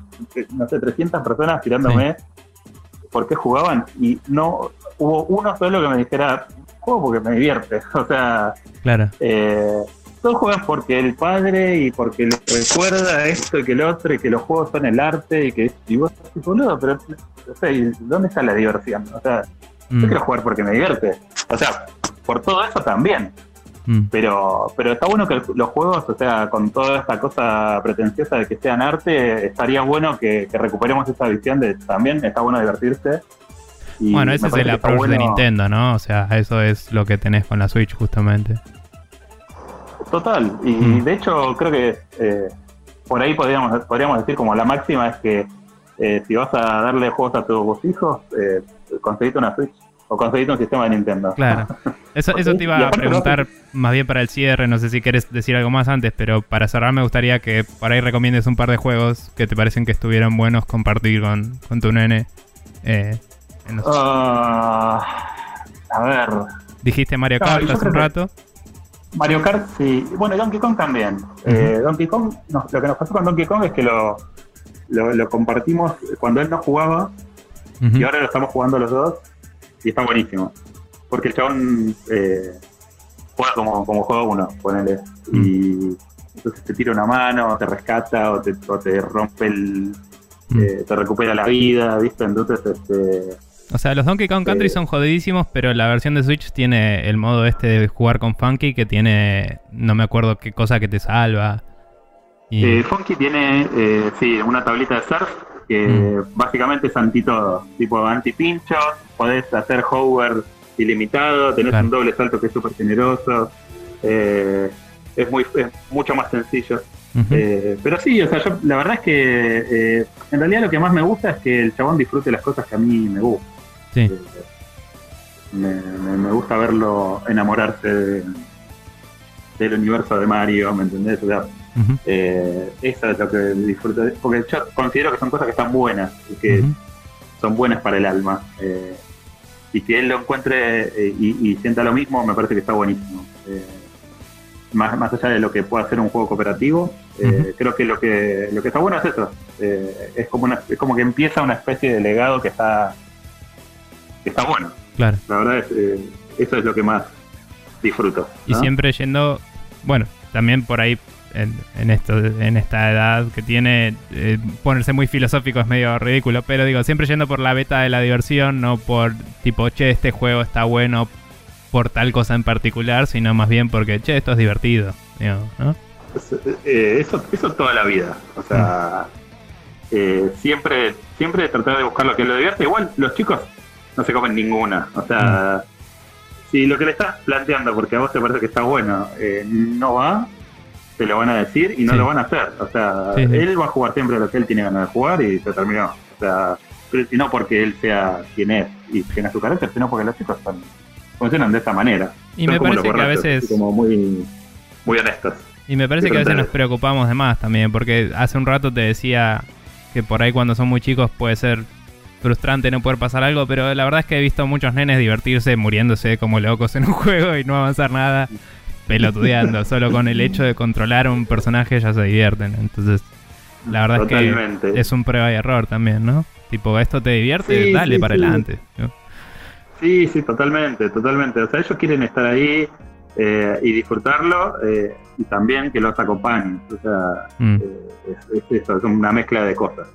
no sé, 300 personas tirándome por qué jugaban y no hubo uno solo que me dijera, juego porque me divierte, o sea, claro. eh, todos juegan porque el padre y porque le recuerda esto y que el otro y que los juegos son el arte y que y vos decís, boludo, pero no sé, ¿y ¿dónde está la diversión? O sea, Mm, yo quiero jugar porque me divierte. O sea, por todo eso también. Mm, Pero, pero está bueno que los juegos, o sea, con toda esta cosa pretenciosa de que sean arte, estaría bueno que, que recuperemos esa visión de también está bueno divertirse. Y Bueno, ese es el approach de Nintendo, ¿no? O sea, eso es lo que tenés con la Switch, justamente. Total. Y Mm. de hecho, creo que eh, por ahí podríamos, podríamos decir como la máxima es que eh, si vas a darle juegos a tus hijos, eh, conseguite una Switch o conseguite un sistema de Nintendo. Claro. Eso, eso te iba a preguntar más bien para el cierre, no sé si quieres decir algo más antes, pero para cerrar me gustaría que por ahí recomiendes un par de juegos que te parecen que estuvieran buenos compartir con, con tu nene. Eh, en los- Ah, a ver, Dijiste Mario Kart hace un rato. Mario Kart, sí. Bueno, y Donkey Kong también. Eh, Donkey Kong, no, lo que nos pasó con Donkey Kong es que lo, lo, lo compartimos cuando él no jugaba y ahora lo estamos jugando los dos y está buenísimo. Porque el chabón eh, juega como, como juega uno, ponele. Y entonces te tira una mano, te rescata o te, o te rompe el. Mm. eh, te recupera la vida, ¿viste? Entonces, este. O sea, los Donkey Kong Country Eh. son jodidísimos, pero la versión de Switch tiene el modo este de jugar con Funky que tiene, no me acuerdo qué cosa que te salva. Y, Eh, Funky tiene, eh, sí, una tablita de surf que Mm. básicamente es anti todo, tipo anti pincho, podés hacer hover ilimitado, tenés Claro. un doble salto que es súper generoso, eh, es, muy, es mucho más sencillo. Eh, pero sí, o sea, yo, la verdad es que eh, en realidad lo que más me gusta es que el chabón disfrute las cosas que a mí me gustan. Sí. Eh, me, me- me gusta verlo enamorarse de- del universo de Mario, ¿me entendés? O sea, Eh, eso es lo que disfruto. Porque yo considero que son cosas que están buenas y que son buenas para el alma. Eh, y que él lo encuentre eh, y, sienta lo mismo, me parece que está buenísimo. Eh, más, más allá de lo que pueda ser un juego cooperativo, creo que lo que lo que está bueno es eso. es como una, es como que empieza una especie de legado que está que está bueno. Claro. La verdad es eso es lo que más disfruto. Y siempre yendo, bueno, también por ahí en, esto, en esta edad que tiene, eh, ponerse muy filosófico es medio ridículo, pero digo, siempre yendo por la beta de la diversión, no por tipo, che, este juego está bueno por tal cosa en particular, sino más bien porque, che, esto es divertido, ¿no? Eh, eso, eso toda la vida, o sea, mm. eh, siempre, siempre tratar de buscar lo que lo divierte. Igual los chicos no se comen ninguna, o sea, mm. si lo que le estás planteando, porque a vos te parece que está bueno, no va, te lo van a decir y no lo van a hacer. O sea, él va a jugar siempre lo que él tiene ganas de jugar y se terminó. O sea, no porque él sea quien es y tiene su carácter, sino porque los chicos funcionan de esa manera. Y me parece que a veces... Como muy, muy honestos. Y me parece que a veces nos preocupamos de más también, porque hace un rato te decía que por ahí cuando son muy chicos puede ser frustrante no poder pasar algo, pero la verdad es que he visto muchos nenes divertirse muriéndose como locos en un juego y no avanzar nada pelotudeando. Solo con el hecho de controlar a un personaje ya se divierten. Entonces, la verdad es que es un prueba y error también, ¿no? Tipo, esto te divierte, dale para adelante. Sí, sí, totalmente, totalmente. O sea, ellos quieren estar ahí eh, y disfrutarlo eh, y también que los acompañen. O sea, mm. eh, es, eso, es una mezcla de cosas,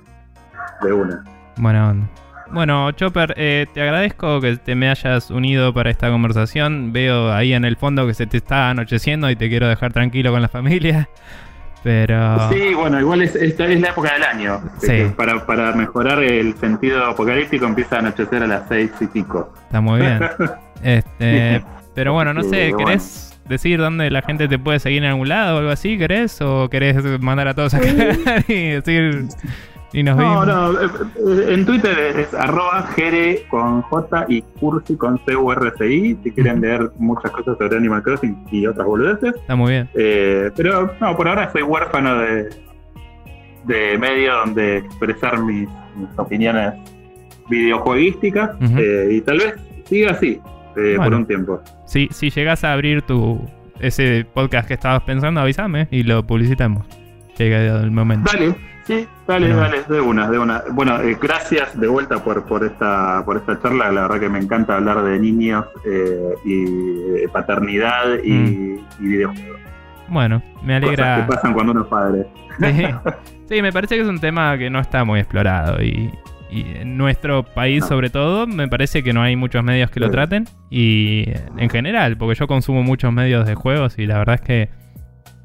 de una. Buena onda. Bueno, Chopper, eh, te agradezco que te me hayas unido para esta conversación. Veo ahí en el fondo que se te está anocheciendo y te quiero dejar tranquilo con la familia. Pero... Sí, bueno, igual es, esta es la época del año. Sí. Para, para mejorar el sentido apocalíptico empieza a anochecer a las seis y pico. Está muy bien. este, pero bueno, no sé, ¿querés decir dónde la gente te puede seguir en algún lado o algo así? ¿Querés? ¿O querés mandar a todos a cagar y decir no, no, eh, eh, en Twitter es arroba jere con J y cursi con C U R C I, si quieren leer muchas cosas sobre Animal Crossing y otras boludeces. Está muy bien. Eh, pero no, por ahora soy huérfano de, de medio donde expresar mis, opiniones videojueguísticas y tal vez siga así por un tiempo. Sí, si llegas a abrir tu ese podcast que estabas pensando, avísame y lo publicitamos. Llega el momento. Dale. Sí, dale, dale, de una, de una. Bueno, eh, gracias de vuelta por, por esta por esta charla. La verdad que me encanta hablar de niños eh, y paternidad y, mm. y, videojuegos. Bueno, me alegra. Cosas que pasan cuando uno es padre. Sí. me parece que es un tema que no está muy explorado y, en nuestro país sobre todo me parece que no hay muchos medios que lo traten y en general, porque yo consumo muchos medios de juegos y la verdad es que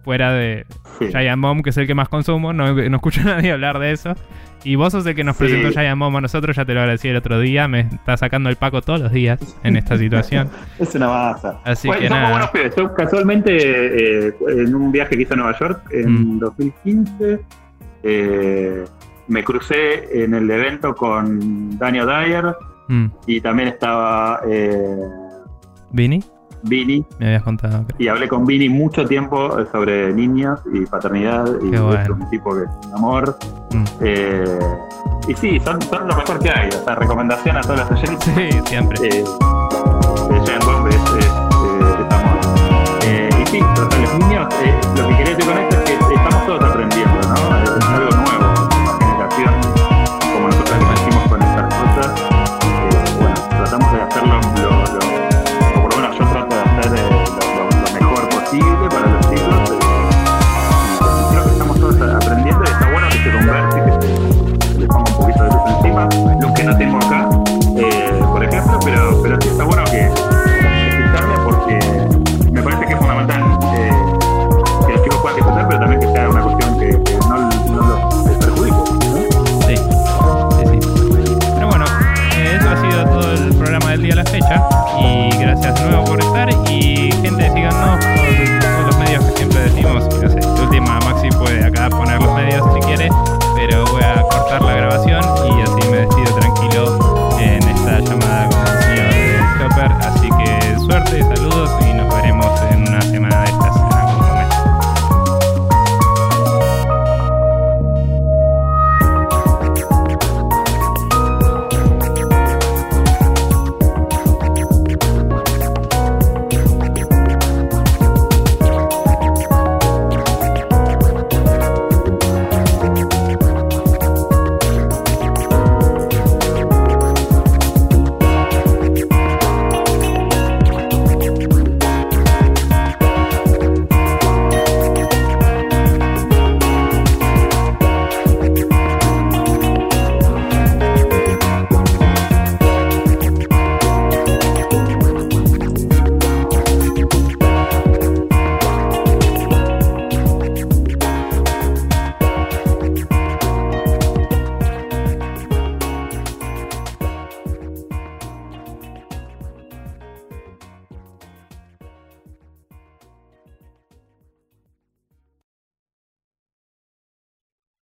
fuera de Giant Bomb, que es el que más consumo, no, no escucho a nadie hablar de eso. Y vos sos el que nos presentó Giant Bomb a nosotros, ya te lo agradecí el otro día, me está sacando el Paco todos los días en esta situación. es una masa. Así que nada. Yo casualmente, eh, en un viaje que hice a Nueva York en 2015, mm. eh, me crucé en el evento con Daniel Dyer mm. y también estaba... Eh, ¿Vini? Vini. Me habías contado. Y hablé con Vini mucho tiempo sobre niños y paternidad. Y es un tipo que es un amor. Mm. Eh, y sí, son, son lo mejor que hay. O sea, recomendación a todas las oyentes. Sí, siempre. Eh, es, amor. Eh, y sí, los niños, lo que quería decir con esto es que estamos todos aprendiendo.